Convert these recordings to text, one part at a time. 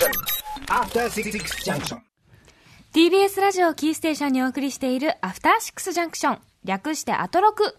After Six Junction. TBS ラジオキーステーションにお送りしているアフターシックスジャンクション。略してアトロク。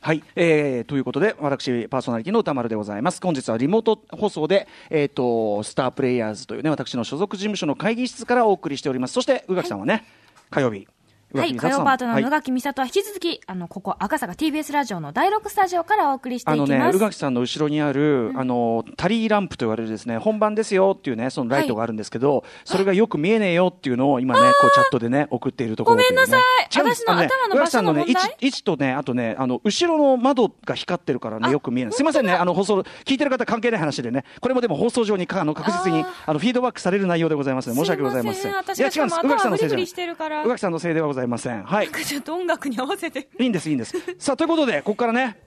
はい、えー、ということで私パーソナリティの歌丸でございます本日はリモート放送で、えー、とスタープレイヤーズというね私の所属事務所の会議室からお送りしておりますそして宇垣さんはね、火曜日はい、火曜パートナーの宇垣美里は引き続き、あの、ここ赤坂 TBS ラジオの第6スタジオからお送りしていきます。あのね、宇垣さんの後ろにある、あの、タリーランプと言われるですね、本番ですよっていうね、そのライトがあるんですけど、それがよく見えねえよっていうのを今ね、こうチャットでね、送っているところ、ごめんなさい。私の頭の場所の問題宇垣さんのね、位置とね、あとね、あの、後ろの窓が光ってるからね、よく見えない。すいませんね、あの、放送、聞いてる方関係ない話でね、これもでも放送上にかあの確実に、あの、フィードバックされる内容でございますので、申し訳ございません。すいや、違うんです。宇垣さんのせいじゃない。宇垣さんのせいではございません。はい。ちょっと音楽に合わせて。いいんです、いいんです。さあ、ということで、ここからね、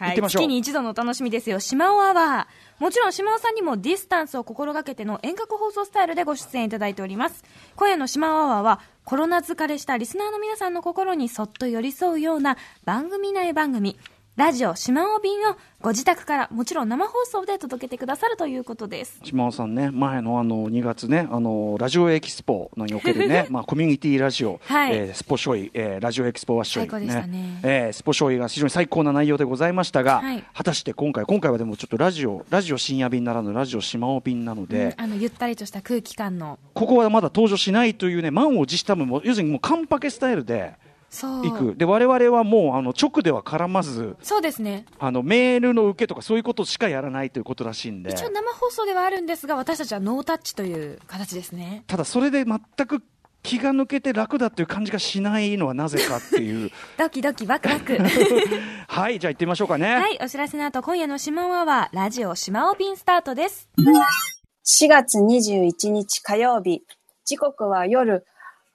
は行ってみましょう月に一度のお楽しみですよ。島尾アワー。もちろん島尾さんにもディスタンスを心がけての遠隔放送スタイルでご出演いただいております。今夜の島尾アワーはコロナ疲れしたリスナーの皆さんの心にそっと寄り添うような番組内番組。ラジオ島尾便をご自宅からもちろん生放送で届けてくださるということです。島尾さんね、前のあの2月ね、あのラジオエキスポのにおけるね、まあコミュニティラジオ、はい。えースポショイ、えーラジオエキスポワッショイ、最高でしたね。えースポショイが非常に最高な内容でございましたが、はい。果たして今回、今回はでもちょっとラジオ、ラジオ深夜便ならぬラジオ島尾便なので、うんあの、ゆったりとした空気感の。ここはまだ登場しないというね、満を持したもう要するにもうカンパケスタイルでそう。行く。で、我々はもうあの直では絡まず、そうですね。あのメールの受けとかそういうことしかやらないということらしいんで。一応生放送ではあるんですが、私たちはノータッチという形ですね。ただそれで全く気が抜けて楽だっていう感じがしないのはなぜかっていう ドキドキワクワク。はいじゃあ行ってみましょうかね、はい、お知らせの後、今夜の島尾アワー、ラジオ島尾便スタートです。4月21日火曜日、時刻は夜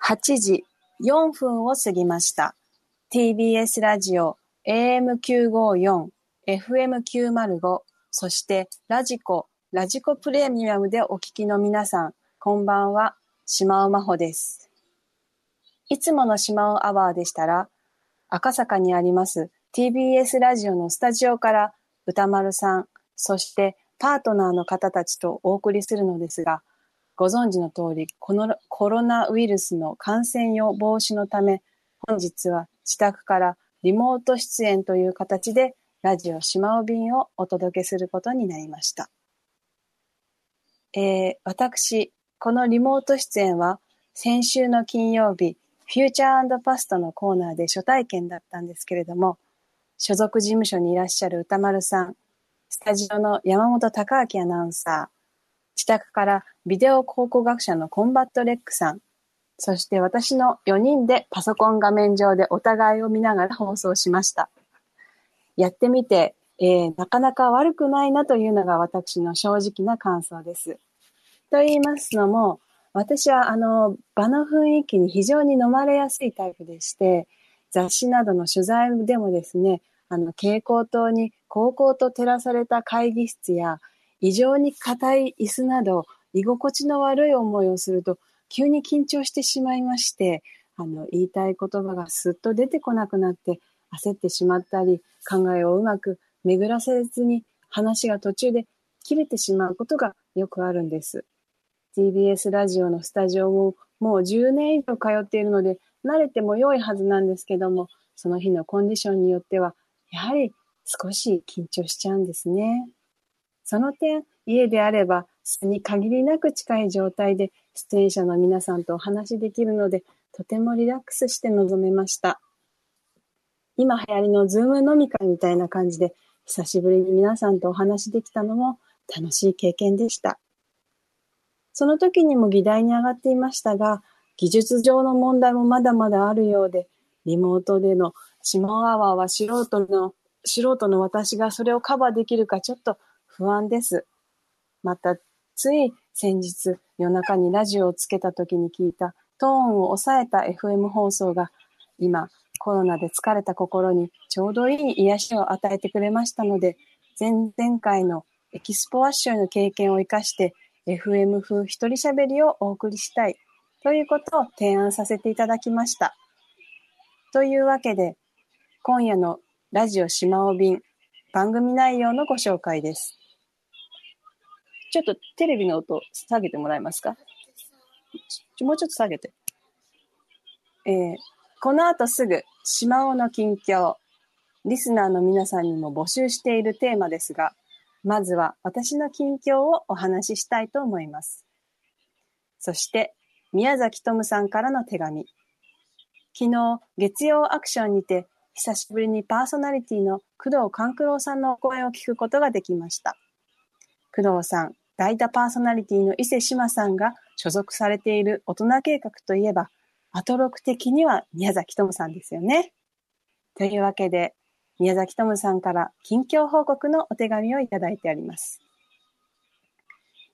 8時4分を過ぎました。TBS ラジオ AM954、FM905、そしてラジコ、ラジコプレミアムでお聞きの皆さん、こんばんは、島尾真帆です。いつもの島尾アワーでしたら、赤坂にあります TBS ラジオのスタジオから歌丸さん、そしてパートナーの方たちとお送りするのですが、ご存知の通り、このコロナウイルスの感染予防止のため、本日は自宅からリモート出演という形でラジオ島尾便をお届けすることになりました。えー私、このリモート出演は先週の金曜日、フューチャーパストのコーナーで初体験だったんですけれども、所属事務所にいらっしゃる宇多丸さん、スタジオの山本匡晃アナウンサー、自宅からビデオ考古学者のコンバット RECさん、そして私の4人でパソコン画面上でお互いを見ながら放送しました。やってみて、えーなかなか悪くないなというのが私の正直な感想です。と言いますのも、私はあの場の雰囲気に非常に飲まれやすいタイプでして、雑誌などの取材でもですね、あの蛍光灯に高々と照らされた会議室や異常に硬い椅子など居心地の悪い思いをすると急に緊張してしまいまして、あの言いたい言葉がすっと出てこなくなって焦ってしまったり、考えをうまく巡らせずに話が途中で切れてしまうことがよくあるんです。TBS ラジオのスタジオももう10年以上通っているので慣れても良いはずなんですけども、その日のコンディションによってはやはり少し緊張しちゃうんですね。その点、家であれば、素に限りなく近い状態で出演者の皆さんとお話しできるので、とてもリラックスして臨めました。今流行りのズーム飲み会みたいな感じで、久しぶりに皆さんとお話できたのも楽しい経験でした。その時にも議題に上がっていましたが、技術上の問題もまだまだあるようで、リモートでの島尾アワーは素人の、素人の私がそれをカバーできるかちょっと不安です。また、つい先日夜中にラジオをつけた時に聞いたトーンを抑えた FM 放送が今コロナで疲れた心にちょうどいい癒しを与えてくれましたので、前々回のエキスポワッショイの経験を生かして FM 風一人喋りをお送りしたいということを提案させていただきました。というわけで、今夜のラジオ島尾便番組内容のご紹介です。ちょっとテレビの音下げてもらえますか？もうちょっと下げて。えー、この後すぐ、島尾の近況。リスナーの皆さんにも募集しているテーマですが、まずは私の近況をお話ししたいと思います。そして、宮崎智さんからの手紙。昨日、月曜アクションにて、久しぶりにパーソナリティの工藤官九郎さんのお声を聞くことができました。工藤さん、代打パーソナリティの伊勢志麻さんが所属されている大人計画といえば、アトロク的には宮崎智さんですよね。というわけで、宮崎智さんから近況報告のお手紙をいただいてあります。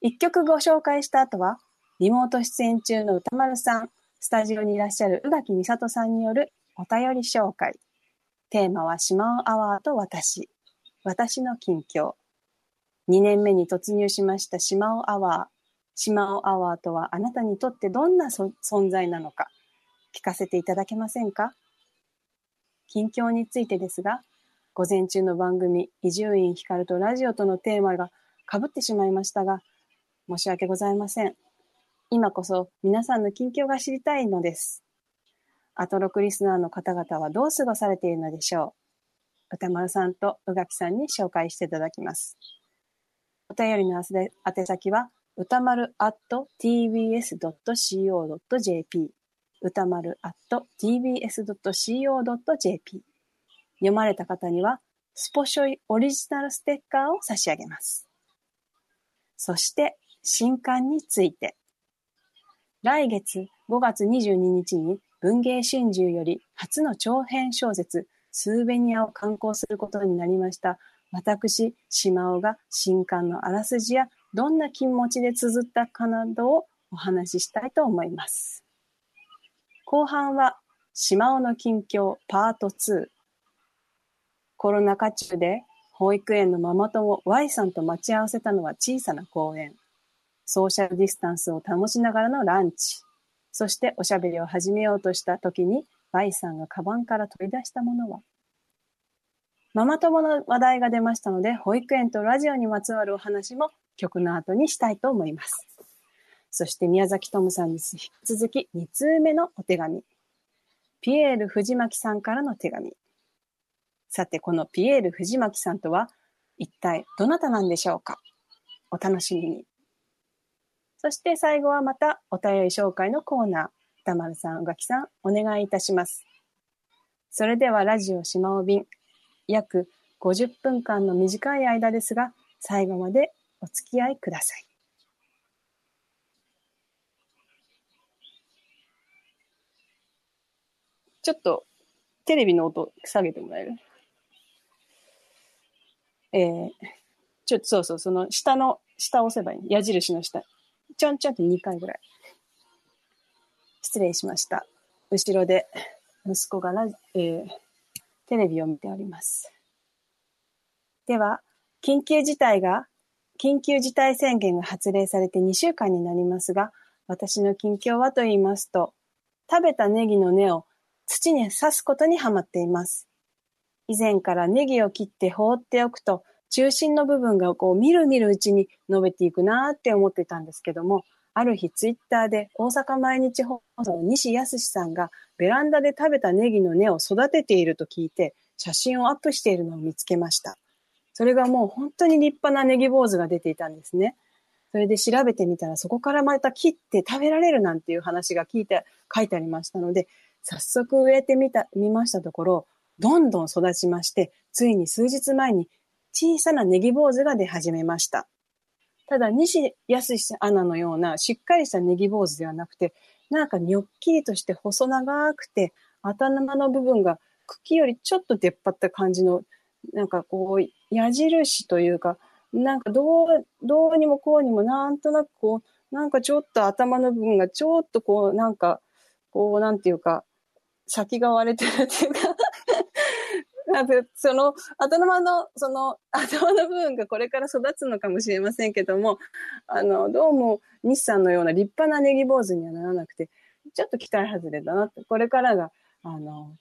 一曲ご紹介した後は、リモート出演中の歌丸さん、スタジオにいらっしゃる宇垣美里さんによるお便り紹介。テーマは島アワーと私。私の近況。2年目に突入しました島尾アワー。島尾アワーとはあなたにとってどんな存在なのか聞かせていただけませんか？近況についてですが、午前中の番組、伊集院光とラジオとのテーマが被ってしまいましたが、申し訳ございません。今こそ皆さんの近況が知りたいのです。アトロクリスナーの方々はどう過ごされているのでしょう？歌丸さんと宇垣さんに紹介していただきます。お便りの宛先は、歌丸 at tbs.co.jp 歌丸 at tbs.co.jp 読まれた方には、スポショイオリジナルステッカーを差し上げます。そして、新刊について。来月5月22日に文芸春秋より初の長編小説、スーベニアを刊行することになりました私、島尾が新刊のあらすじやどんな気持ちで綴ったかなどをお話ししたいと思います。後半は、島尾の近況パート2。コロナ禍中で保育園のママ友 Y さんと待ち合わせたのは小さな公園。ソーシャルディスタンスを保ちながらのランチ。そしておしゃべりを始めようとした時に Y さんがカバンから取り出したものはママ友の話題が出ましたので、保育園とラジオにまつわるお話も曲の後にしたいと思います。そして宮崎智さんに引き続き2通目のお手紙。ピエール藤巻さんからの手紙。さて、このピエール藤巻さんとは一体どなたなんでしょうか？お楽しみに。そして最後はまたお便り紹介のコーナー。歌丸さん、宇垣さん、お願いいたします。それではラジオ島尾便約50分間の短い間ですが、最後までお付き合いください。ちょっとテレビの音下げてもらえる？えー、ちょっとそうそう、その下の、下押せばいい。矢印の下。ちょんちょんって2回ぐらい。失礼しました。後ろで息子がラジ、えー、テレビを見ております。では、緊急事態が、緊急事態宣言が発令されて2週間になりますが、私の近況はと言いますと、食べたネギの根を土に刺すことにはまっています。以前からネギを切って放っておくと、中心の部分がこう、みるみるうちに伸びていくなって思ってたんですけども、ある日ツイッターで大阪毎日放送の西康さんがベランダで食べたネギの根を育てていると聞いて写真をアップしているのを見つけました。それがもう本当に立派なネギ坊主が出ていたんですね。それで調べてみたらそこからまた切って食べられるなんていう話が聞いて書いてありましたので、早速植えてみた、見ましたところ、どんどん育ちまして、ついに数日前に小さなネギ坊主が出始めました。ただ、西安アナのようなしっかりしたネギ坊主ではなくて、なんかにょっきりとして細長くて、頭の部分が茎よりちょっと出っ張った感じの、なんかこう、矢印というか、なんかどう、どうにもこうにもなんとなくこう、なんかちょっと頭の部分がちょっとこう、なんか、こう、なんていうか、先が割れてるっていうかなんかその頭の、その頭の部分がこれから育つのかもしれませんけども、あの、どうも日産のような立派なネギ坊主にはならなくて、ちょっと期待外れだなって、これからが、あの、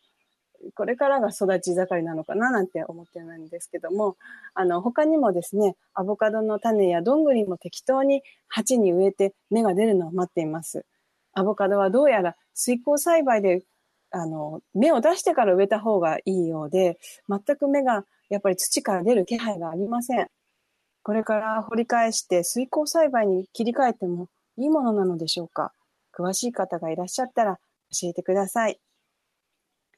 これからが育ち盛りなのかななんて思ってるんですけども、あの、他にもですね、アボカドの種やどんぐりも適当に鉢に植えて芽が出るのを待っています。アボカドはどうやら水耕栽培で、あの、芽を出してから植えた方がいいようで、全く芽がやっぱり土から出る気配がありません。これから掘り返して水耕栽培に切り替えてもいいものなのでしょうか？詳しい方がいらっしゃったら教えてください。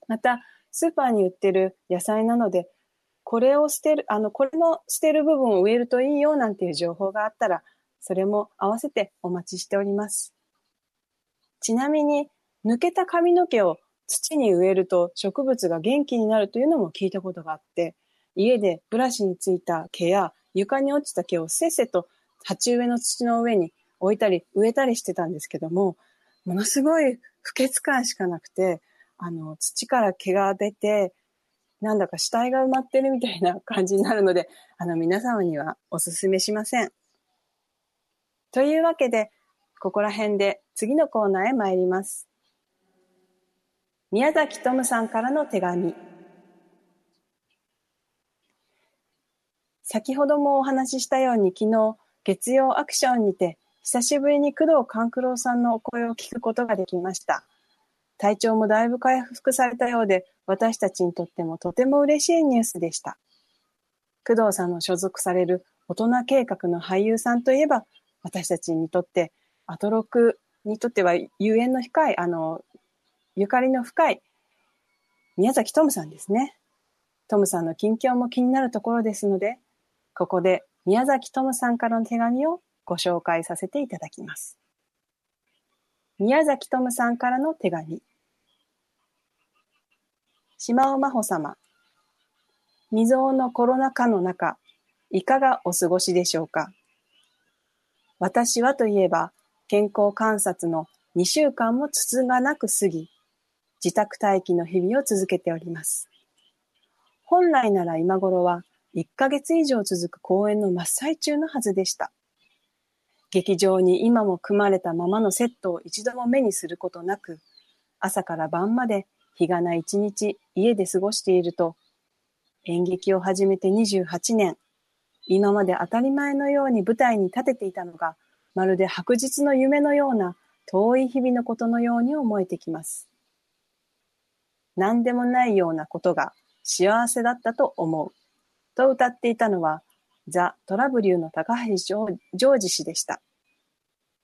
また、スーパーに売ってる野菜なので、これを捨てる、あの、これの捨てる部分を植えるといいよなんていう情報があったら、それも合わせてお待ちしております。ちなみに、抜けた髪の毛を土に植えると植物が元気になるというのも聞いたことがあって、家でブラシについた毛や床に落ちた毛をせっせと鉢植えの土の上に置いたり植えたりしてたんですけども、ものすごい不潔感しかなくて、あの、土から毛が出て、なんだか死体が埋まってるみたいな感じになるので、あの、皆様にはお勧めしません。というわけで、ここら辺で次のコーナーへ参ります。宮崎トムさんからの手紙。先ほどもお話ししたように昨日、月曜アクションにて、久しぶりに工藤官九郎さんのお声を聞くことができました。体調もだいぶ回復されたようで、私たちにとってもとても嬉しいニュースでした。工藤さんの所属される大人計画の俳優さんといえば、私たちにとってアトロクにとってはゆえんの深い、あの、ゆかりの深い宮崎トムさんですね。トムさんの近況も気になるところですので、ここで宮崎トムさんからの手紙をご紹介させていただきます。宮崎トムさんからの手紙。島尾真帆様。未曾有のコロナ禍の中、いかがお過ごしでしょうか？私はといえば、健康観察の2週間もつつがなく過ぎ、自宅待機の日々を続けております。本来なら今頃は1ヶ月以上続く公演の真っ最中のはずでした。劇場に今も組まれたままのセットを一度も目にすることなく、朝から晩まで日がない一日家で過ごしていると、演劇を始めて28年、今まで当たり前のように舞台に立てていたのがまるで白日の夢のような遠い日々のことのように思えてきます。何でもないようなことが幸せだったと思う。と歌っていたのは、ザ・トラブリューの高橋ジョージ氏でした。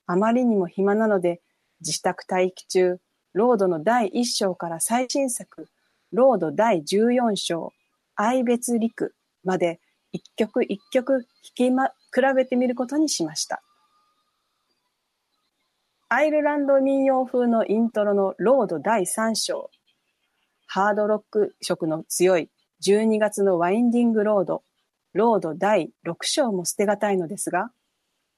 あまりにも暇なので、自宅待機中、ロードの第1章から最新作、ロード第14章、愛別離苦まで一曲一曲弾きま、比べてみることにしました。アイルランド民謡風のイントロのロード第3章、ハードロック色の強い12月のワインディングロード、ロード第6章も捨てがたいのですが、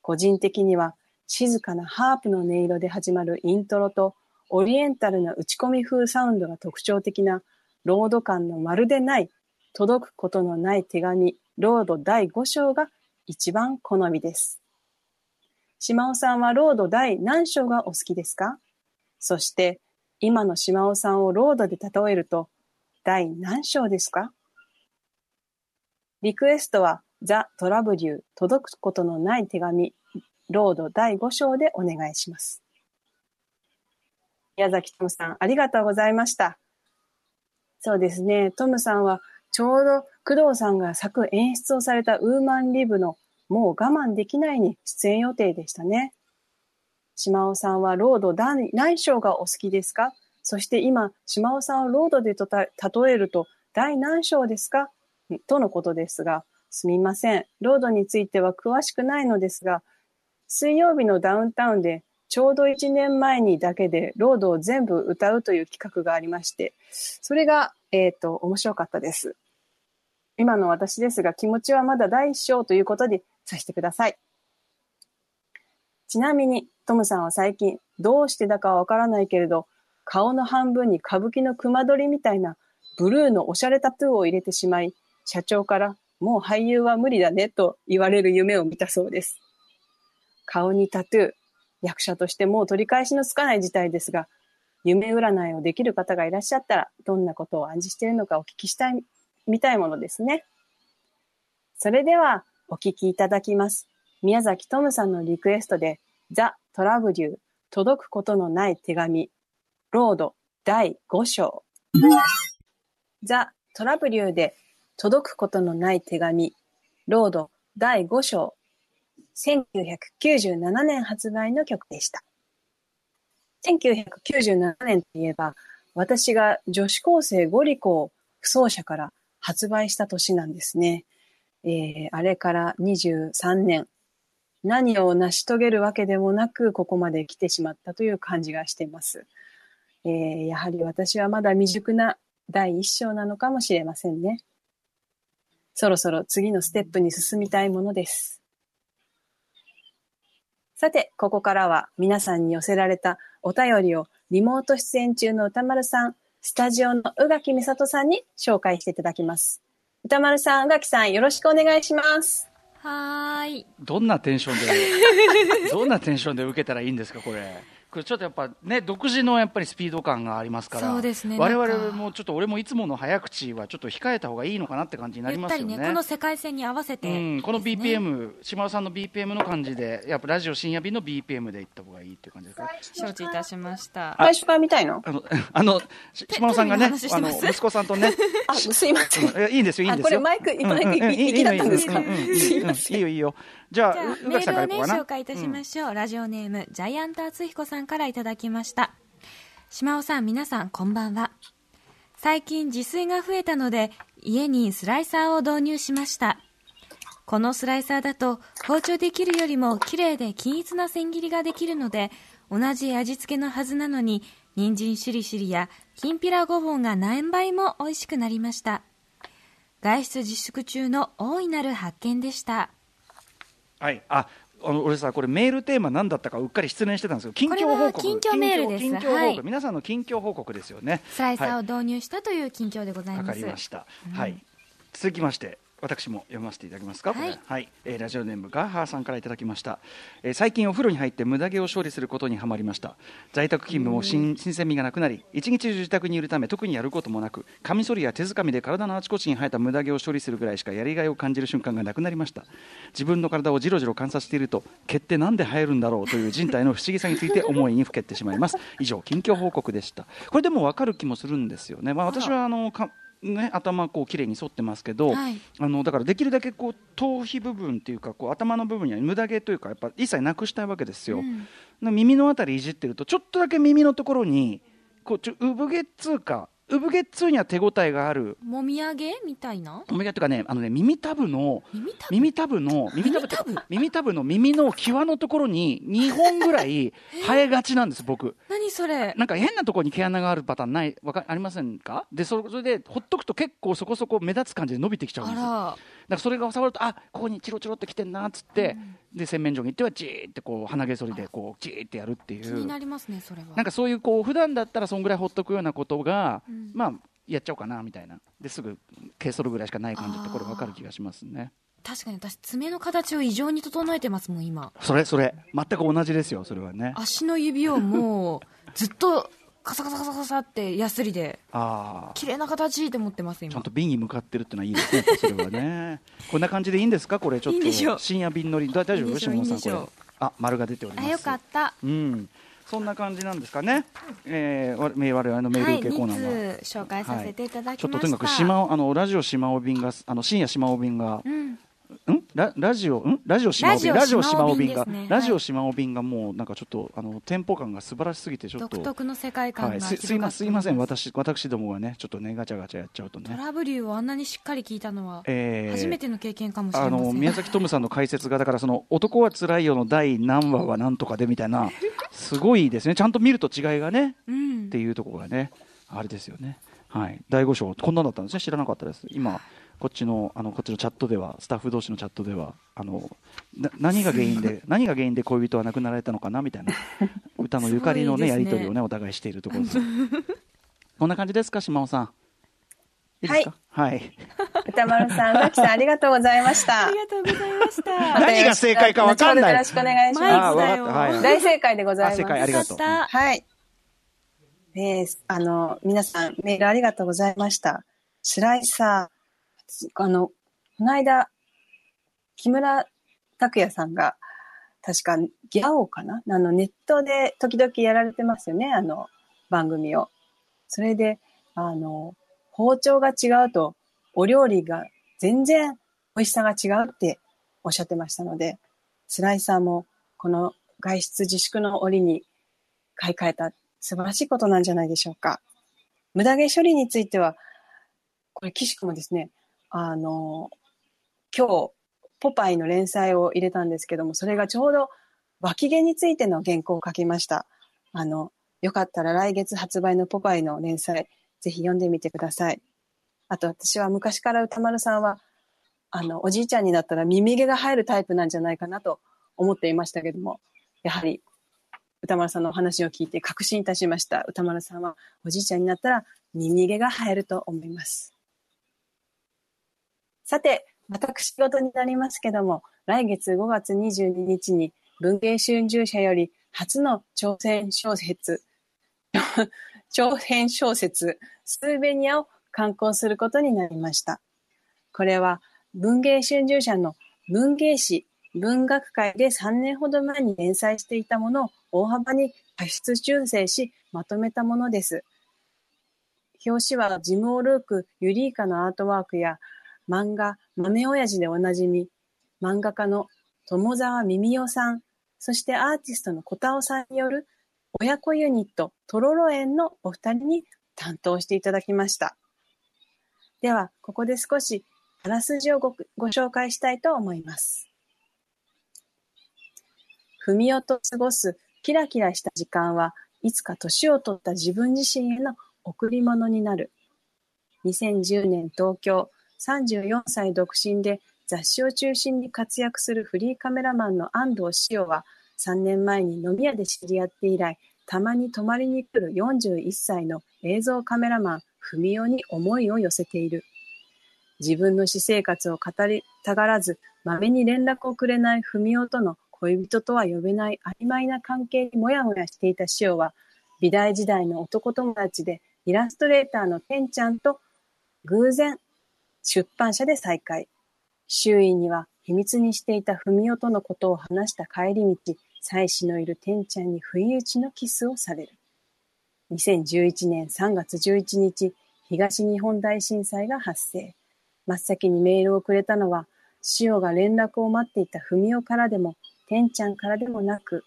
個人的には静かなハープの音色で始まるイントロとオリエンタルな打ち込み風サウンドが特徴的なロード感のまるでない届くことのない手紙、ロード第5章が一番好みです。島尾さんはロード第何章がお好きですか？そして、今の島尾さんをロードで例えると、第何章ですか？リクエストは、 THE 虎舞竜、届くことのない手紙、ロード第5章でお願いします。宮崎トムさん、ありがとうございました。そうですね、トムさんは、ちょうど工藤さんが作演出をされたウーマンリブのもう我慢できないに出演予定でしたね。島尾さんはロード何章がお好きですか？そして今、島尾さんをロードでとた例えると第何章ですか？とのことですが、すみません。ロードについては詳しくないのですが、水曜日のダウンタウンでちょうど1年前にだけでロードを全部歌うという企画がありまして、それが、えっ、ー、と、面白かったです。今の私ですが、気持ちはまだ第一章ということでさせてください。ちなみに、トムさんは最近、どうしてだかわからないけれど、顔の半分に歌舞伎の熊取りみたいなブルーのおしゃれタトゥーを入れてしまい、社長からもう俳優は無理だねと言われる夢を見たそうです。顔にタトゥー、役者としてもう取り返しのつかない事態ですが、夢占いをできる方がいらっしゃったら、どんなことを暗示しているのかお聞きしたい、みたいものですね。それでは、お聞きいただきます。宮崎トムさんのリクエストで、ザ・トラブリュー、届くことのない手紙、ロード第5章。ザ・トラブリューで届くことのない手紙、ロード第5章、1997年発売の曲でした。1997年といえば、私が女子高生ゴリコを不走者から発売した年なんですね。えー、あれから23年。何を成し遂げるわけでもなく、ここまで来てしまったという感じがしています。えー、やはり私はまだ未熟な第一章なのかもしれませんね。そろそろ次のステップに進みたいものです。さて、ここからは皆さんに寄せられたお便りをリモート出演中の歌丸さん、スタジオの宇垣美里さんに紹介していただきます。歌丸さん、宇垣さん、よろしくお願いします。はい。どんなテンションで、どんなテンションで受けたらいいんですか、これ。これちょっとやっぱね、独自のやっぱりスピード感がありますから。そうですね我々もちょっと俺もいつもの早口はちょっと控えた方がいいのかなって感じになりますよね。ね、この世界線に合わせて、うん、この BPM、島尾さんの BPM の感じで、やっぱラジオ深夜便の BPM でいった方がいいっていう感じですか？承知いたしました。最初から見たいのあの、あの、し島尾さんがね、あの、息子さんとね、あ、すいません。うんいやいいんですよ、いいんあ、ですよ。これマイク、うんマイクうんうん行きだったんですかいいのいいのいいい。いいよ、いいよ。じゃあ、じゃあ、うメ宇垣さんールをね、からいこうかな。紹介いたしましょう。ラジオネーム、ジャイアント厚彦さんからいただきました。島尾さん、皆さん、こんばんは。最近自炊が増えたので、家にスライサーを導入しました。このスライサーだと、包丁で切るよりも綺麗で均一な千切りができるので、同じ味付けのはずなのに、人参しりしりや、きんぴらごぼうが何倍も美味しくなりました。外出自粛中の大いなる発見でした。はい、あ、あの俺さ、これメールテーマ何だったかうっかり失念してたんですよ。近況報告。近況メールです近況報告、はい皆さんの近況報告ですよね。スライサーをはい導入したという近況でございます。りました。はい。続きまして。私も読ませていただきますか、はい。はい。えーラジオネームガーハーさんからいただきました、えー最近お風呂に入って無駄毛を処理することにはまりました。在宅勤務も新新鮮味がなくなり一日中自宅にいるため特にやることもなくカミソリや手づかみで体のあちこちに生えた無駄毛を処理するぐらいしかやりがいを感じる瞬間がなくなりました。自分の体をじろじろ観察していると毛ってなんで生えるんだろうという人体の不思議さについて思いにふけってしまいます。以上近況報告でした。これでも分かる気もするんですよね、まあ、私はあのかね、頭こう綺麗に剃ってますけど、はい。あのだからできるだけこう頭皮部分っていうかこう頭の部分には無駄毛というかやっぱ一切なくしたいわけですよ、うん。な耳のあたりいじってるとちょっとだけ耳のところにこうちょ産毛っつうか産毛っつうには手応えがある。もみあげみたいな？産毛っていうかねあのね耳たぶの耳たぶ？耳たぶの耳たぶ耳たぶ？の耳の際のところに2本ぐらい生えがちなんです僕。何それ？なんか変なところに毛穴があるパターンない？わかありませんか？でそれでほっとくと結構そこそこ目立つ感じで伸びてきちゃうんですからそれが触るとあここにチロチロってきてんなっつって、で洗面所に行ってはじーってこう鼻毛剃りでこうじーってやるってい気にうなりますねそれは。なんかそういうこう普段だったらそんぐらいほっとくようなことが、うん。まあやっちゃおうかなみたいな。ですぐ毛剃るぐらいしかない感じってこれ分かる気がしますね。確かに私爪の形を異常に整えてますもん今。それそれ。全く同じですよそれはね。足の指をもうずっとカサカサカサカサってヤスリでああ綺麗な形って思ってます今。ちゃんと瓶に向かってるってのはいいですね、それはね。こんな感じでいいんですか、これ、ちょっと。深夜便乗り、だ大丈夫、下野さん、これ。あ、丸が出ております。あよかった。うん、そんな感じなんですかね。えー、わ我々のメールはい受けコーナーは。2つ紹介させていただきました、ちょっととにかく島尾あのラジオ島尾便があの深夜島尾便が、うんん？ララジオ？ん？ラジオ島尾便？ララジオ島尾便がねラジオ島尾便がもうなんかちょっとあのテンポ感が素晴らしすぎてちょっと独特の世界観がはい、広すすいません。私私どもがねちょっとねガチャガチャやっちゃうとね。トラブリューをあんなにしっかり聞いたのはえー初めての経験かもしれあません、の宮崎トムさんの解説がだからその男はつらいよの第何話はなんとかでみたいな すごいですね。ちゃんと見ると違いがねうん。っていうところがねあれですよね。はい。第5章こんなんだったんですね。知らなかったです。今こっちのあのこっちのチャットではスタッフ同士のチャットではあのな何が原因で何が原因で恋人は亡くなられたのかなみたいな 歌のゆかりのねね。やり取りをねお互いしているところです。こんな感じですか島尾さん。いいですか？はい。歌丸さん、宇垣さん、ありがとうございました。ありがとうございました。何が正解かわかんない。よろしくお願いしマイます。大正解でございます。あ正解ありがとう。よかったはい。えーあの、皆さんメールありがとうございました。スライサー、あの、この間、木村拓哉さんが、確かギャオかな？あの、ネットで時々やられてますよね、あの、番組を。それで、あの、包丁が違うと、お料理が全然美味しさが違うっておっしゃってましたので、スライサーもこの外出自粛の折に買い替えた素晴らしいことなんじゃないでしょうか。無駄毛処理については、これ、岸くもですね、あの、今日、ポパイの連載を入れたんですけども、それがちょうど脇毛についての原稿を書きました。あの、よかったら来月発売のポパイの連載、ぜひ読んでみてください。あと私は昔から歌丸さんは、あの、おじいちゃんになったら耳毛が生えるタイプなんじゃないかなと思っていましたけども、やはり歌丸さんのお話を聞いて確信いたしました。歌丸さんはおじいちゃんになったら耳毛が生えると思います。さて、私事になりますけども、来月5月22日に文芸春秋社より初の挑戦小説、長編小説、スーベニアを刊行することになりました。これは文芸春秋社の文芸誌文学界で3年ほど前に連載していたものを大幅に過失修正しまとめたものです。表紙はジム・オルーク、ユリーカのアートワークや漫画豆親父でおなじみ漫画家の友沢耳代さん、そしてアーティストの小田尾さんによる親子ユニットトロロ園のお二人に担当していただきました。では、ここで少しあらすじをごご紹介したいと思います。文代と過ごすキラキラした時間はいつか年を取った自分自身への贈り物になる。2010年東京34歳独身で雑誌を中心に活躍するフリーカメラマンの安藤潮は3年前に飲み屋で知り合って以来、たまに泊まりに来る41歳の映像カメラマン、文代に思いを寄せている。自分の私生活を語りたがらず、まめに連絡をくれない文代との恋人とは呼べない曖昧な関係にもやもやしていた潮は、美大時代の男友達でイラストレーターのてんちゃんと偶然出版社で再会。周囲には秘密にしていた文代とのことを話した帰り道、妻子のいるてんちゃんに不意打ちのキスをされる。2011年3月11日、東日本大震災が発生。真っ先にメールをくれたのは、潮が連絡を待っていた文代からでも、てんちゃんからでもなく、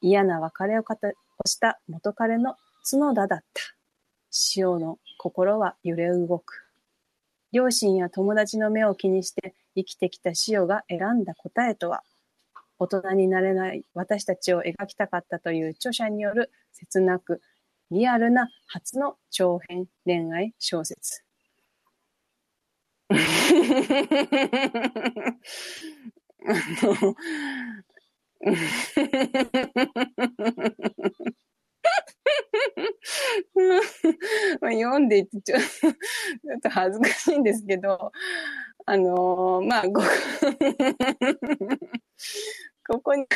嫌な別れをかたをした元彼の角田だった。潮の心は揺れ動く。両親や友達の目を気にして生きてきた潮が選んだ答えとは、大人になれない私たちを描きたかったという著者による切なくリアルな初の長編恋愛小説。あ のまあ読んでいてちょ ちょっと恥ずかしいんですけど、あのーまあ、ご ここに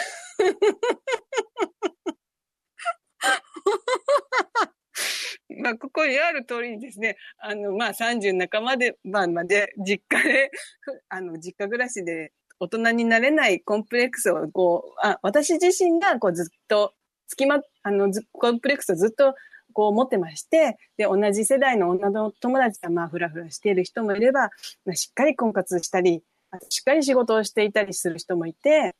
まあ、ここにある通りにですね、あの、まあ、30半ばで、まあ、まで、実家で、ふあの、実家暮らしで、大人になれないコンプレックスを、こう、あ、私自身が、こう、ずっと、つきま、あの、ずコンプレックスをずっと、こう、持ってまして、で、同じ世代の女の友達が、まあ、ふらふらしている人もいれば、まあ、しっかり婚活したり、しっかり仕事をしていたりする人もいて、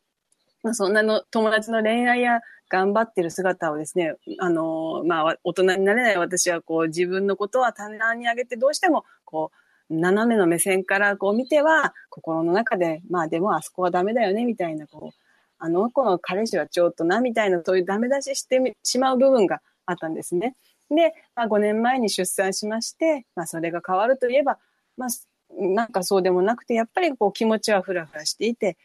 まあ、そんなの友達の恋愛や頑張ってる姿をですね、あの、まあ、大人になれない私は、こう、自分のことは棚に上げて、どうしても、こう、斜めの目線からこう見ては、心の中で、まあでもあそこはダメだよね、みたいな、こう、あの子の彼氏はちょっとな、みたいな、そういうダメ出ししてしまう部分があったんですね。で、まあ5年前に出産しまして、まあそれが変わるといえば、まあ、なんかそうでもなくて、やっぱりこう気持ちはふらふらしていて、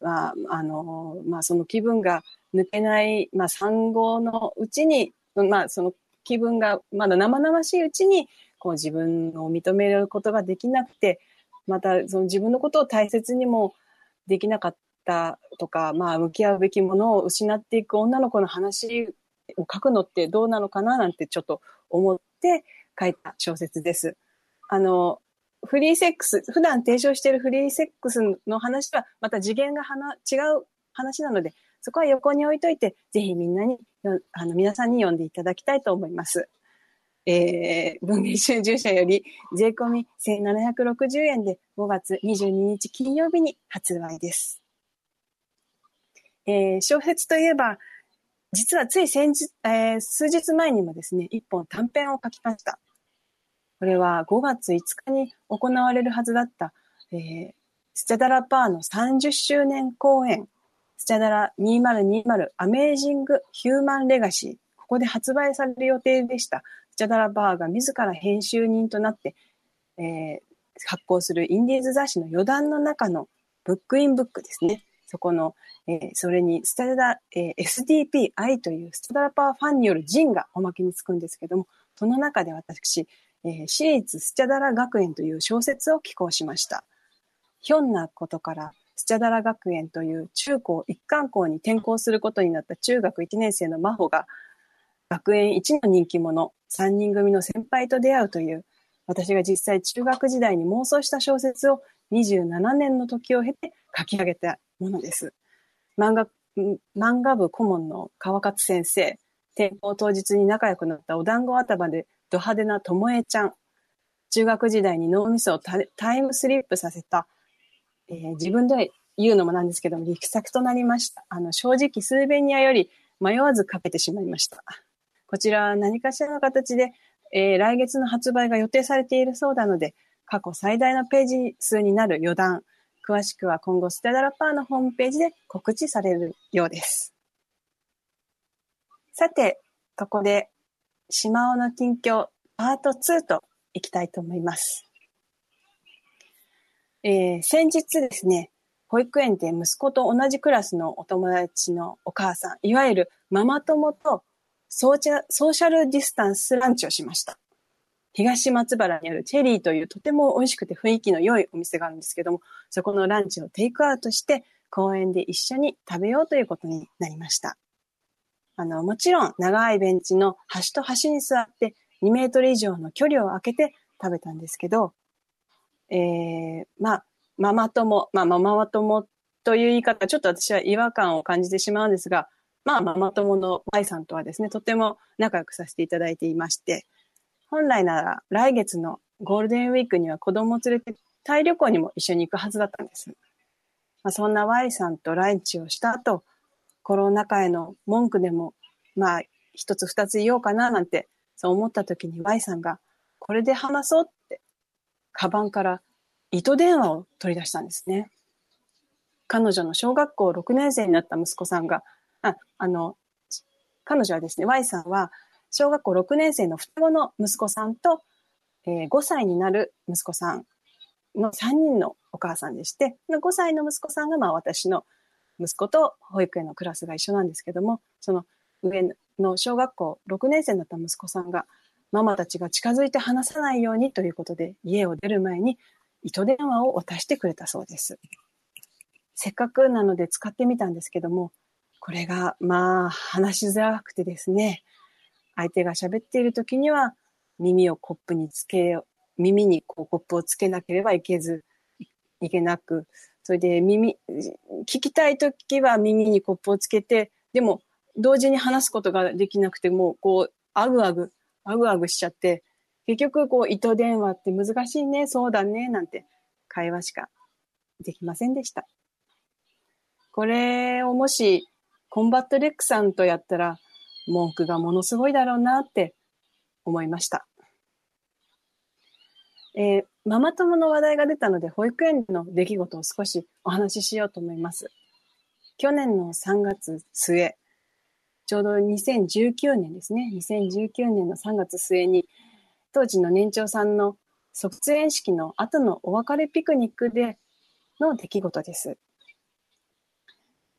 まあ、あの、まあその気分が抜けない、まあ産後のうちに、まあその気分がまだ生々しいうちに、こう自分を認めることができなくて、またその自分のことを大切にもできなかったとか、まあ向き合うべきものを失っていく女の子の話を書くのってどうなのかななんてちょっと思って書いた小説です。あの、フリーセックス、普段提唱しているフリーセックスの話はまた次元がはな違う話なので、そこは横に置いといて、ぜひみんなに、あの、皆さんに読んでいただきたいと思います。えー、文芸春秋社より税込み1760円で5月22日金曜日に発売です。えー、小説といえば、実はつい先日、えー、数日前にもですね、一本短編を書きました。これは5月5日に行われるはずだった、えー、スチャダラパーの30周年公演、スチャダラ2020アメージングヒューマンレガシー、ここで発売される予定でした。スチャダラバーが自ら編集人となって、えー、発行するインディーズ雑誌の余談の中のブックインブックですね。そこの、えー、それにスタダ、えー、SDPI というスタダラパーファンによるジンがおまけにつくんですけども、その中で私、えー、私立スチャダラ学園という小説を寄稿しました。ひょんなことから、スチャダラ学園という中高一貫校に転校することになった中学1年生の真帆が、学園一の人気者、3人組の先輩と出会うという、私が実際中学時代に妄想した小説を27年の時を経て書き上げたものです。漫画、漫画部顧問の川勝先生、転校当日に仲良くなったお団子頭でド派手なともえちゃん。中学時代に脳みそをタイムスリップさせた、えー、自分で言うのもなんですけども、力作となりました。あの、正直スーベニアより迷わずかけてしまいました。こちらは何かしらの形で、えー、来月の発売が予定されているそうなので、過去最大のページ数になる余談、詳しくは今後ステダラパーのホームページで告知されるようです。さて、ここで島尾の近況パート2といきたいと思います。えー、先日ですね、保育園で息子と同じクラスのお友達のお母さん、いわゆるママ友とソーチャソーシャルディスタンスランチをしました。東松原にあるチェリーというとても美味しくて雰囲気の良いお店があるんですけども、そこのランチをテイクアウトして公園で一緒に食べようということになりました。あの、もちろん長いベンチの端と端に座って2メートル以上の距離を空けて食べたんですけど、えー、まあ、ママ友、まあ、ママ友という言い方、ちょっと私は違和感を感じてしまうんですが、まあ、ママ友の Y さんとはですね、とても仲良くさせていただいていまして、本来なら来月のゴールデンウィークには子供を連れてタイ旅行にも一緒に行くはずだったんです。まあ、そんな Y さんとランチをした後、コロナ禍への文句でも、まあ、一つ二つ言おうかななんて、そう思った時に Y さんが、これで話そうって、カバンから糸電話を取り出したんですね。彼女の小学校6年生になった息子さんが、あ、あの、彼女はですね、Y さんは、小学校6年生の双子の息子さんと、えー、5歳になる息子さんの3人のお母さんでして、5歳の息子さんがまあ私の息子と保育園のクラスが一緒なんですけども、その上の小学校6年生になった息子さんが、ママたちが近づいて話さないようにということで、家を出る前に糸電話を渡してくれたそうです。せっかくなので使ってみたんですけども、これが、まあ、話しづらくてですね、相手が喋っている時には、耳をコップにつけ、耳にこうコップをつけなければいけず、いけなく、それで耳、聞きたいときは耳にコップをつけて、でも同時に話すことができなくても、こう、あぐあぐ、あぐあぐしちゃって、結局、こう、糸電話って難しいね、そうだね、なんて会話しかできませんでした。これをもし、コンバット RECさんとやったら、文句がものすごいだろうなって思いました。えー、ママ友の話題が出たので、保育園の出来事を少しお話ししようと思います。去年の3月末、ちょうど2019年ですね。2019年の3月末に、当時の年長さんの卒園式の後のお別れピクニックでの出来事です。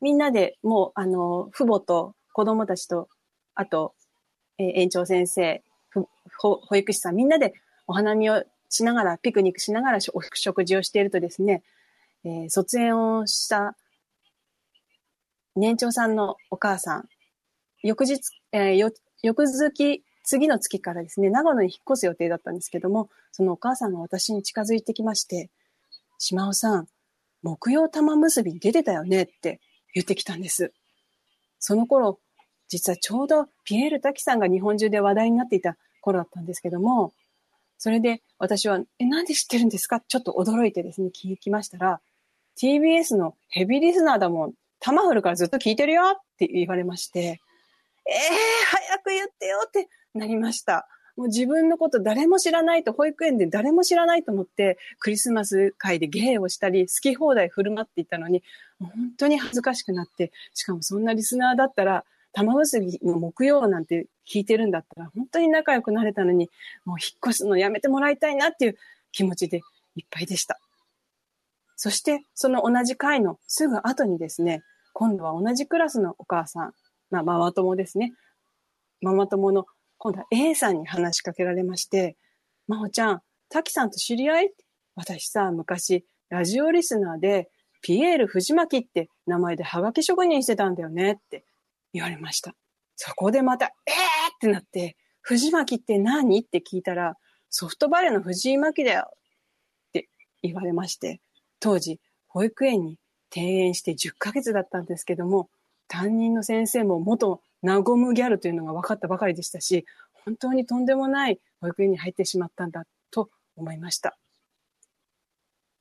みんなでもう、あの、父母と子供たちと、あと、えー、園長先生、保育士さん、みんなでお花見をしながら、ピクニックしながらお食事をしているとですね、えー、卒園をした年長さんのお母さん翌日、えー翌月、次の月からですね、長野に引っ越す予定だったんですけども、そのお母さんが私に近づいてきまして、島尾さん、木曜玉結びに出てたよねって言ってきたんです。その頃、実はちょうどピエール滝さんが日本中で話題になっていた頃だったんですけども、それで私は、え、なんで知ってるんですか？ちょっと驚いてですね、聞きましたら、TBS のヘビーリスナーだもん、タマフルからずっと聞いてるよ！って言われまして、えー、早く言ってよ！ってなりました。もう自分のこと誰も知らないと、保育園で誰も知らないと思って、クリスマス会で芸をしたり、好き放題振る舞っていたのに、本当に恥ずかしくなって、しかもそんなリスナーだったら、玉結びの木曜なんて聞いてるんだったら、本当に仲良くなれたのに、もう引っ越すのやめてもらいたいなっていう気持ちでいっぱいでした。そして、その同じ会のすぐ後にですね、今度は同じクラスのお母さん、まあ、ママ友ですね。ママ友の、今度は A さんに話しかけられまして、まほちゃん、滝さんと知り合い？私さ、昔、ラジオリスナーで、ピエール藤巻って名前でハガキ職人してたんだよねって言われました。そこでまた、えーってなって、藤巻って何？って聞いたら、ソフトバレーの藤井巻だよって言われまして、当時、保育園に転園して10ヶ月だったんですけども、担任の先生も元ナゴムギャルというのが分かったばかりでしたし、本当にとんでもない保育園に入ってしまったんだと思いました。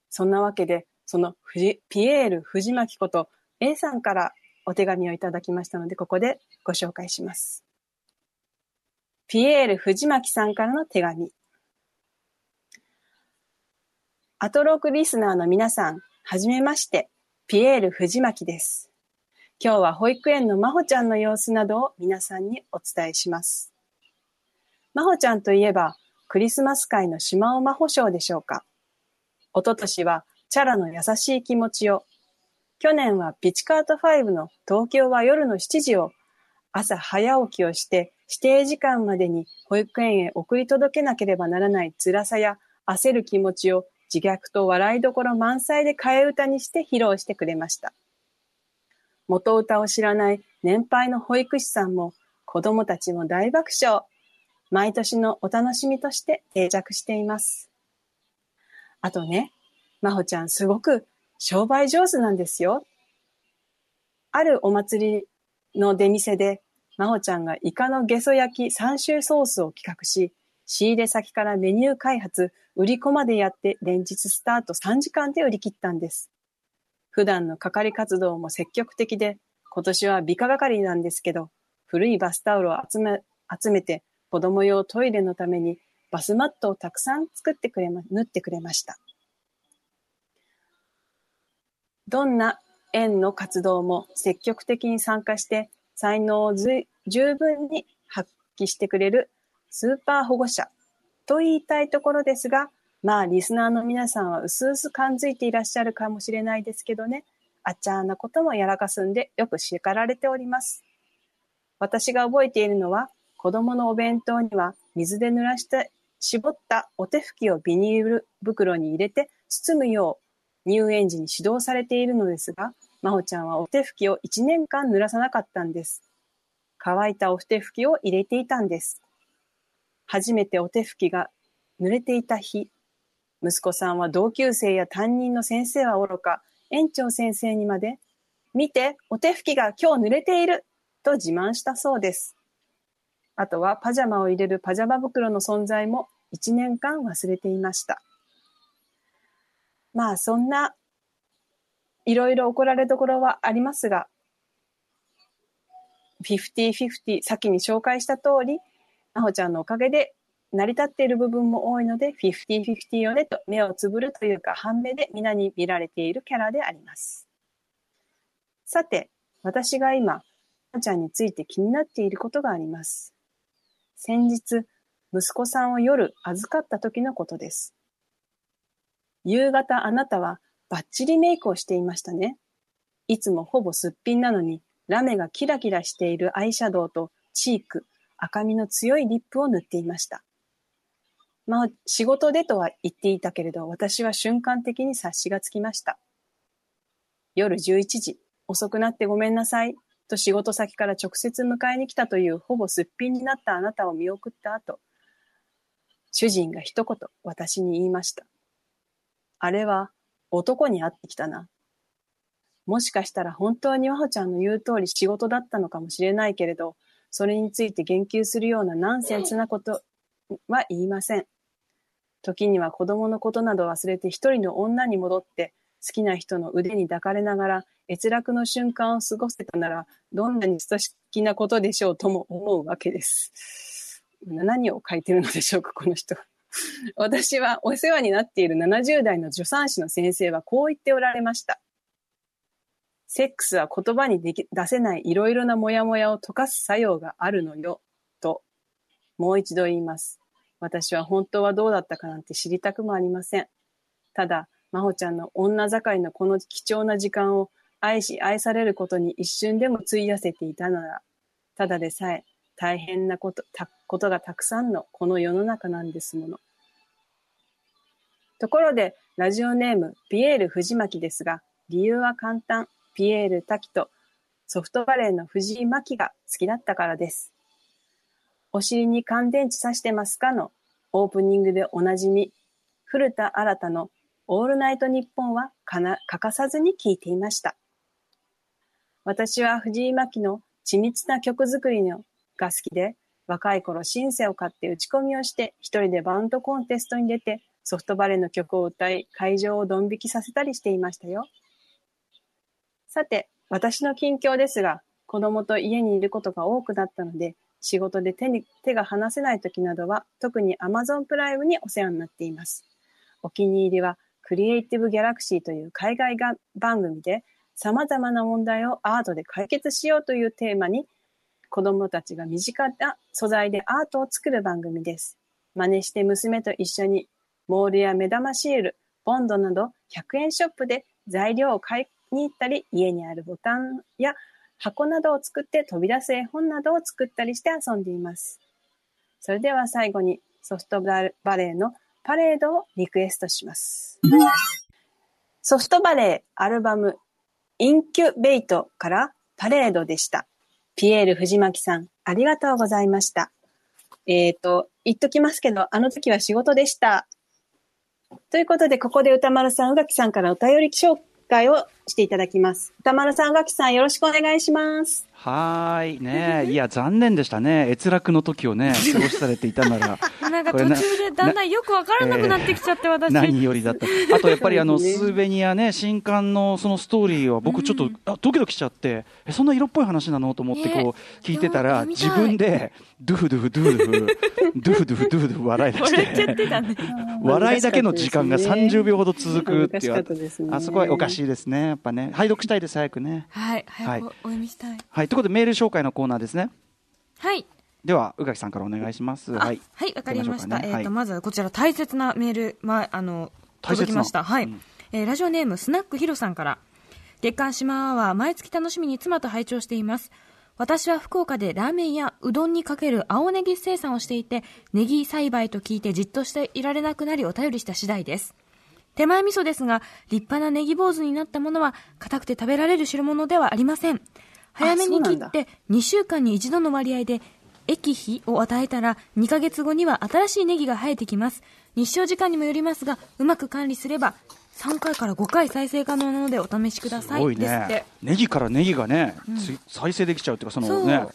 そんなわけで、そのピエール藤巻こと A さんからお手紙をいただきましたので、ここでご紹介します。ピエール藤巻さんからの手紙。アトロークリスナーの皆さん、はじめまして、ピエール藤巻です。今日は保育園のまほちゃんの様子などを皆さんにお伝えします。まほちゃんといえば、クリスマス会の島尾真帆賞でしょうか。一昨年は、チャラの優しい気持ちを、去年はピチカート5の東京は夜の7時を、朝早起きをして指定時間までに保育園へ送り届けなければならない辛さや焦る気持ちを自虐と笑いどころ満載で替え歌にして披露してくれました。元歌を知らない年配の保育士さんも子供たちも大爆笑。毎年のお楽しみとして定着しています。あとね、まほちゃんすごく商売上手なんですよ。あるお祭りの出店で、まほちゃんがイカのゲソ焼き三種ソースを企画し、仕入れ先からメニュー開発、売り子までやって連日スタート3時間で売り切ったんです。普段の係活動も積極的で、今年は美化係なんですけど、古いバスタオルを集め集めて子供用トイレのためにバスマットをたくさん作ってくれま、縫ってくれました。どんな園の活動も積極的に参加して才能を十分に発揮してくれるスーパー保護者と言いたいところですが、まあリスナーの皆さんは薄々感づいていらっしゃるかもしれないですけどね、あっちゃーなこともやらかすんでよく叱られております。私が覚えているのは、子供のお弁当には水で濡らして絞ったお手拭きをビニール袋に入れて包むよう入園時に指導されているのですが、まほちゃんはお手拭きを1年間濡らさなかったんです。乾いたお手拭きを入れていたんです。初めてお手拭きが濡れていた日、息子さんは同級生や担任の先生はおろか、園長先生にまで、見て、お手拭きが今日濡れていると自慢したそうです。あとはパジャマを入れるパジャマ袋の存在も1年間忘れていました。まあそんないろいろ怒られどころはありますが、50-50先に紹介した通り、まほちゃんのおかげで成り立っている部分も多いので、50-50よねと目をつぶるというか、半目で皆に見られているキャラであります。さて、私が今、まほちゃんについて気になっていることがあります。先日、息子さんを夜預かった時のことです。夕方あなたはバッチリメイクをしていましたね。いつもほぼすっぴんなのに、ラメがキラキラしているアイシャドウとチーク、赤みの強いリップを塗っていました。まあ、仕事でとは言っていたけれど、私は瞬間的に察しがつきました。夜11時、遅くなってごめんなさい、と仕事先から直接迎えに来たというほぼすっぴんになったあなたを見送った後、主人が一言私に言いました。あれは男に会ってきたな。もしかしたら本当に和穂ちゃんの言う通り仕事だったのかもしれないけれど、それについて言及するようなナンセンスなことは言いません。時には子供のことなど忘れて一人の女に戻って好きな人の腕に抱かれながら閲楽の瞬間を過ごせたならどんなに素敵なことでしょうとも思うわけです。何を書いてるのでしょうか、この人。私はお世話になっている70代の助産師の先生はこう言っておられました。セックスは言葉にでき出せないいろいろなモヤモヤを溶かす作用があるのよ、と、もう一度言います。私は本当はどうだったかなんて知りたくもありません。ただ、真帆ちゃんの女盛りのこの貴重な時間を愛し愛されることに一瞬でも費やせていたなら、ただでさえ大変なこと、た、ことがたくさんのこの世の中なんですもの。ところで、ラジオネーム、ピエール藤巻ですが、理由は簡単。ピエール滝とソフトバレーの藤井真希が好きだったからです。お尻に乾電池刺してますかのオープニングでおなじみ、古田新太のオールナイトニッポンはかな欠かさずに聞いていました。私は藤井真希の緻密な曲作りのが好きで、若い頃シンセを買って打ち込みをして、一人でバンドコンテストに出て、ソフトバレーの曲を歌い、会場をドン引きさせたりしていましたよ。さて、私の近況ですが、子供と家にいることが多くなったので、仕事で手に手が離せない時などは、特に Amazon プライムにお世話になっています。お気に入りは、クリエイティブ・ギャラクシーという海外が番組で、様々な問題をアートで解決しようというテーマに、子供たちが身近な素材でアートを作る番組です。真似して娘と一緒に、モールや目玉シール、ボンドなど100円ショップで材料を買いに行ったり、家にあるボタンや箱などを作って飛び出す絵本などを作ったりして遊んでいます。それでは最後にソフトバレーのパレードをリクエストします。ソフトバレーアルバムインキュベイトからパレードでした。ピエール藤巻さん、ありがとうございました。えっ、ー、と、言っときますけど、あの時は仕事でした。ということで、ここで歌丸さん、宇垣さんからお便り紹介をしていただきます。歌丸さん、宇垣さん、よろしくお願いします。はい、ね、いや、残念でしたね。閲楽の時をね、過ごされていたなら。途中でだんだんよくわからなくなってきちゃって、私。何よりだった。あとやっぱりあの、スーベニアね、新刊のそのストーリーは僕ちょっと、あドキドキしちゃって、え、そんな色っぽい話なの？と思ってこう、聞いてたら、自分で、ドゥフドゥフドゥフドゥフ、ドゥフドゥフドゥフドゥフ笑い出して、笑 いだけの時間が30秒ほど続くっていう、あそこはおかしいですね。やっぱね、拝読したいです、早くね。はい、早くお読みしたい。はい、ということでメール紹介のコーナーですね。はい。では宇垣さんからお願いします。はい。はい、わかりました。ね、えっ、ー、と、まずはこちら大切なメール、まあ、あの、届きました。はい。うん、えー、ラジオネームスナックヒロさんから。月刊島は毎月楽しみに妻と拝聴しています。私は福岡でラーメンやうどんにかける青ネギ生産をしていて、ネギ栽培と聞いてじっとしていられなくなりお便りした次第です。手前味噌ですが、立派なネギ坊主になったものは、硬くて食べられる代物ではありません。早めに切って2週間に1度の割合で液肥を与えたら2ヶ月後には新しいネギが生えてきます。日照時間にもよりますがうまく管理すれば3回から5回再生可能なのでお試しください。すね。ネギからネギがね、うん、再生できちゃうっていうかそのね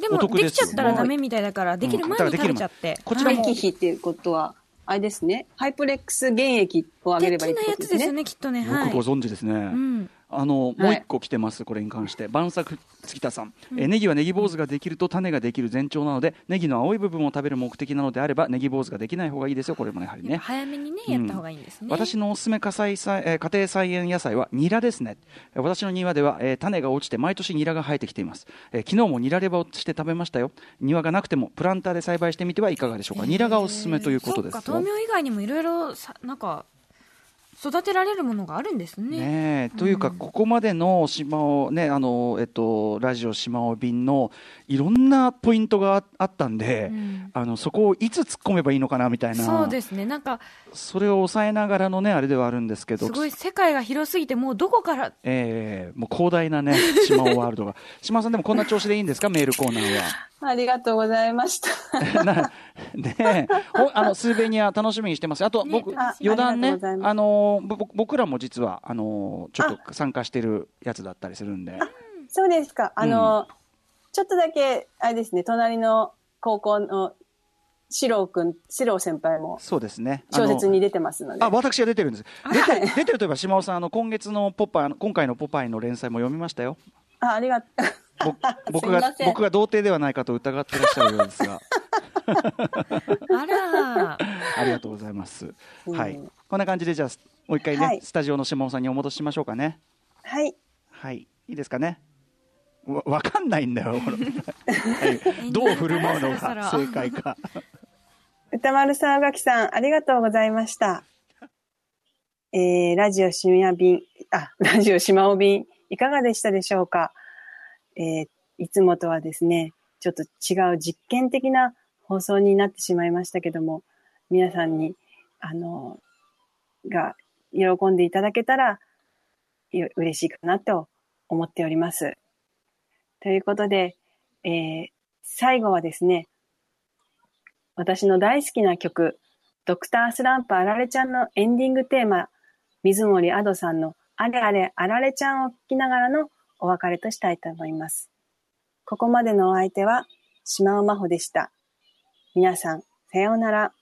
でもできちゃったらダメみたいだからできる前に食べちゃって、こちらも。液肥っていうことはあれですね。ハイプレックス原液をあげればいいってことですね。的なやつですねきっとね、はい、よくご存知ですね、うんあの、もう一個来てます、これに関して、晩作月田さん、うん、えネギはネギ坊主ができると種ができる前兆なので、ネギの青い部分を食べる目的なのであれば、ネギ坊主ができない方がいいですよ、これもやはりね。早めにね、やった方がいいんですね。私のおすすめ家菜えー、家庭菜園野菜はニラですね。私の庭では、えー、種が落ちて毎年ニラが生えてきています。えー、昨日もニラレバをして食べましたよ。庭がなくてもプランターで栽培してみてはいかがでしょうか。ニラがおすすめということです。豆苗以外にもいろいろなんか育てられるものがあるんですね。ねえというか、ここまでの島をね、あの、えっと、ラジオ島尾便のいろんなポイントがああったんで、うんあの、そこをいつ突っ込めばいいのかなみたいな。そうですね。なんか、それを抑えながらのね、あれではあるんですけど。すごい世界が広すぎて、もうどこから、ええもう広大なね、島尾ワールドが。島尾さんでもこんな調子でいいんですか？メールコーナーは。ありがとうございました。なねあのスーベニア楽しみにしてます。あと僕、ねあ余談ねあのぼ僕らも実はあのちょっと参加してるやつだったりするんで。そうですか。あの、ちょっとだけ、あれですね、隣の高校の四郎くん、四郎先輩もそうですね。小説に出てますので。あ、私が出てるんです。出て、出てるといえば島尾さん、あの、今月のポパイ、今回のポパイの連載も読みましたよ。あ、ありがとう。ぼ 僕が、僕が童貞ではないかと疑ってらっしゃるようですが、あら、ありがとうございます。うんはい。こんな感じで、じゃあ、もう一回ね、はいスタジオの島尾さんにお戻ししましょうかね。はい。はい。いいですかね？わ、わかんないんだよ。はいどう振る舞うのが正解か。歌丸さん、さん、ありがとうございました。えー、ラジオ島尾便、あ、ラジオ島尾便、いかがでしたでしょうか？えー、いつもとはですね、ちょっと違う実験的な放送になってしまいましたけども、皆さんに、あの、が、喜んでいただけたら、嬉しいかなと思っております。ということで、えー、最後はですね、私の大好きな曲、ドクタースランプあられちゃんのエンディングテーマ、水森アドさんのあれあれあられちゃんを聞きながらのお別れとしたいと思います。ここまでのお相手は、島尾真帆でした。皆さん、さようなら。